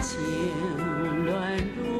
情乱如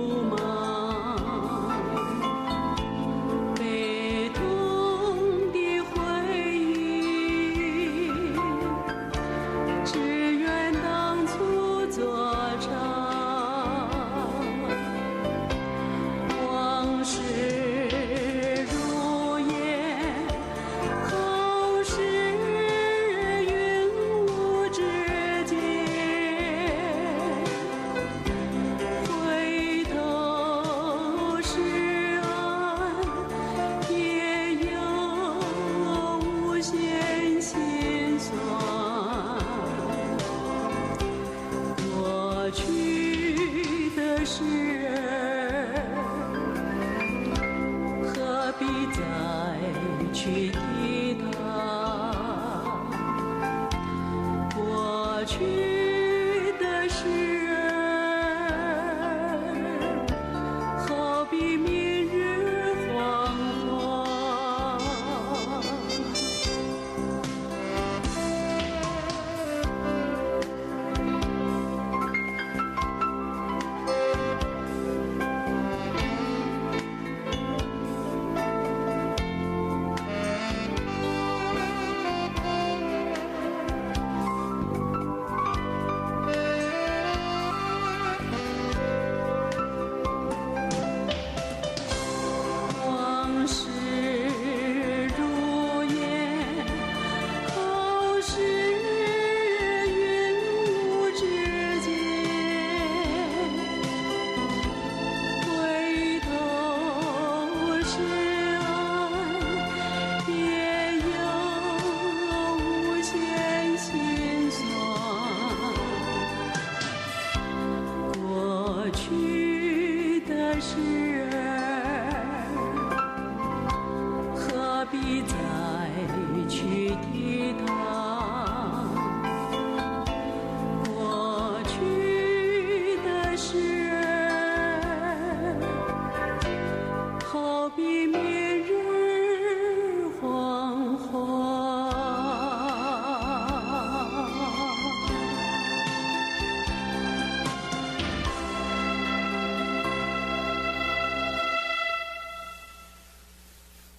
是